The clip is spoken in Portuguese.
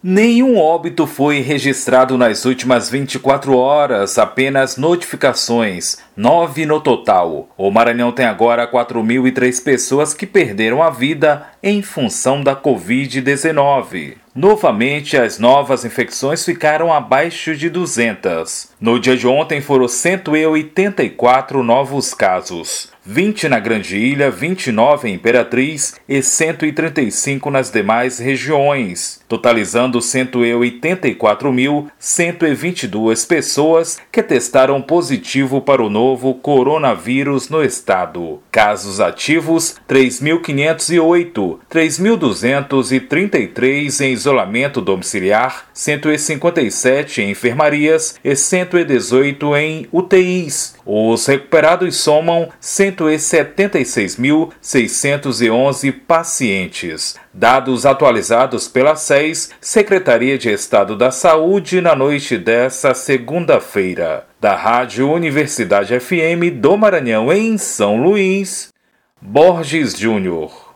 Nenhum óbito foi registrado nas últimas 24 horas, apenas notificações, nove no total. O Maranhão tem agora 4.003 pessoas que perderam a vida em função da Covid-19. Novamente, as novas infecções ficaram abaixo de 200. No dia de ontem foram 184 novos casos. 20 na Grande Ilha, 29 em Imperatriz e 135 nas demais regiões, totalizando 184.122 pessoas que testaram positivo para o novo coronavírus no estado. Casos ativos: 3.508, 3.233 em isolamento domiciliar, 157 em enfermarias e 118 em UTIs. Os recuperados somam 176.611 pacientes. Dados atualizados pela SES, Secretaria de Estado da Saúde, na noite desta segunda-feira. Da Rádio Universidade FM do Maranhão, em São Luís, Borges Júnior.